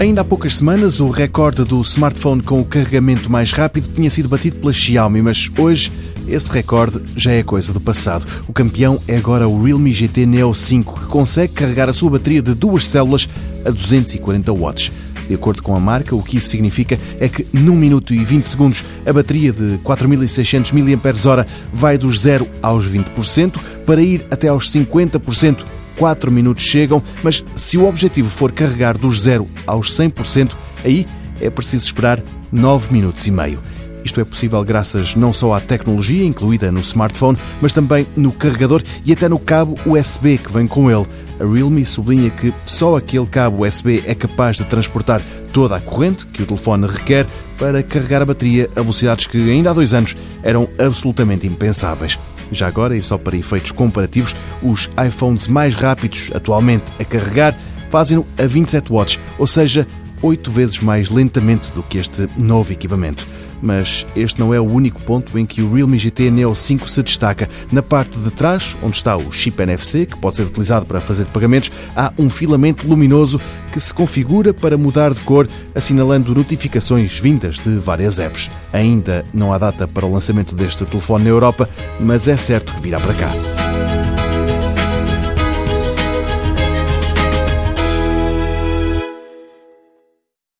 Ainda há poucas semanas, o recorde do smartphone com o carregamento mais rápido tinha sido batido pela Xiaomi, mas hoje esse recorde já é coisa do passado. O campeão é agora o Realme GT Neo 5, que consegue carregar a sua bateria de duas células a 240 watts. De acordo com a marca, o que isso significa é que num minuto e 20 segundos a bateria de 4600 mAh vai dos 0 aos 20% para ir até aos 50%. 4 minutos chegam, mas se o objetivo for carregar dos 0 aos 100%, aí é preciso esperar 9 minutos e meio. Isto é possível graças não só à tecnologia incluída no smartphone, mas também no carregador e até no cabo USB que vem com ele. A Realme sublinha que só aquele cabo USB é capaz de transportar toda a corrente que o telefone requer para carregar a bateria a velocidades que ainda há dois anos eram absolutamente impensáveis. Já agora, e só para efeitos comparativos, os iPhones mais rápidos atualmente a carregar fazem-no a 27 watts, ou seja, oito vezes mais lentamente do que este novo equipamento. Mas este não é o único ponto em que o Realme GT Neo 5 se destaca. Na parte de trás, onde está o chip NFC, que pode ser utilizado para fazer pagamentos, há um filamento luminoso que se configura para mudar de cor, assinalando notificações vindas de várias apps. Ainda não há data para o lançamento deste telefone na Europa, mas é certo que virá para cá.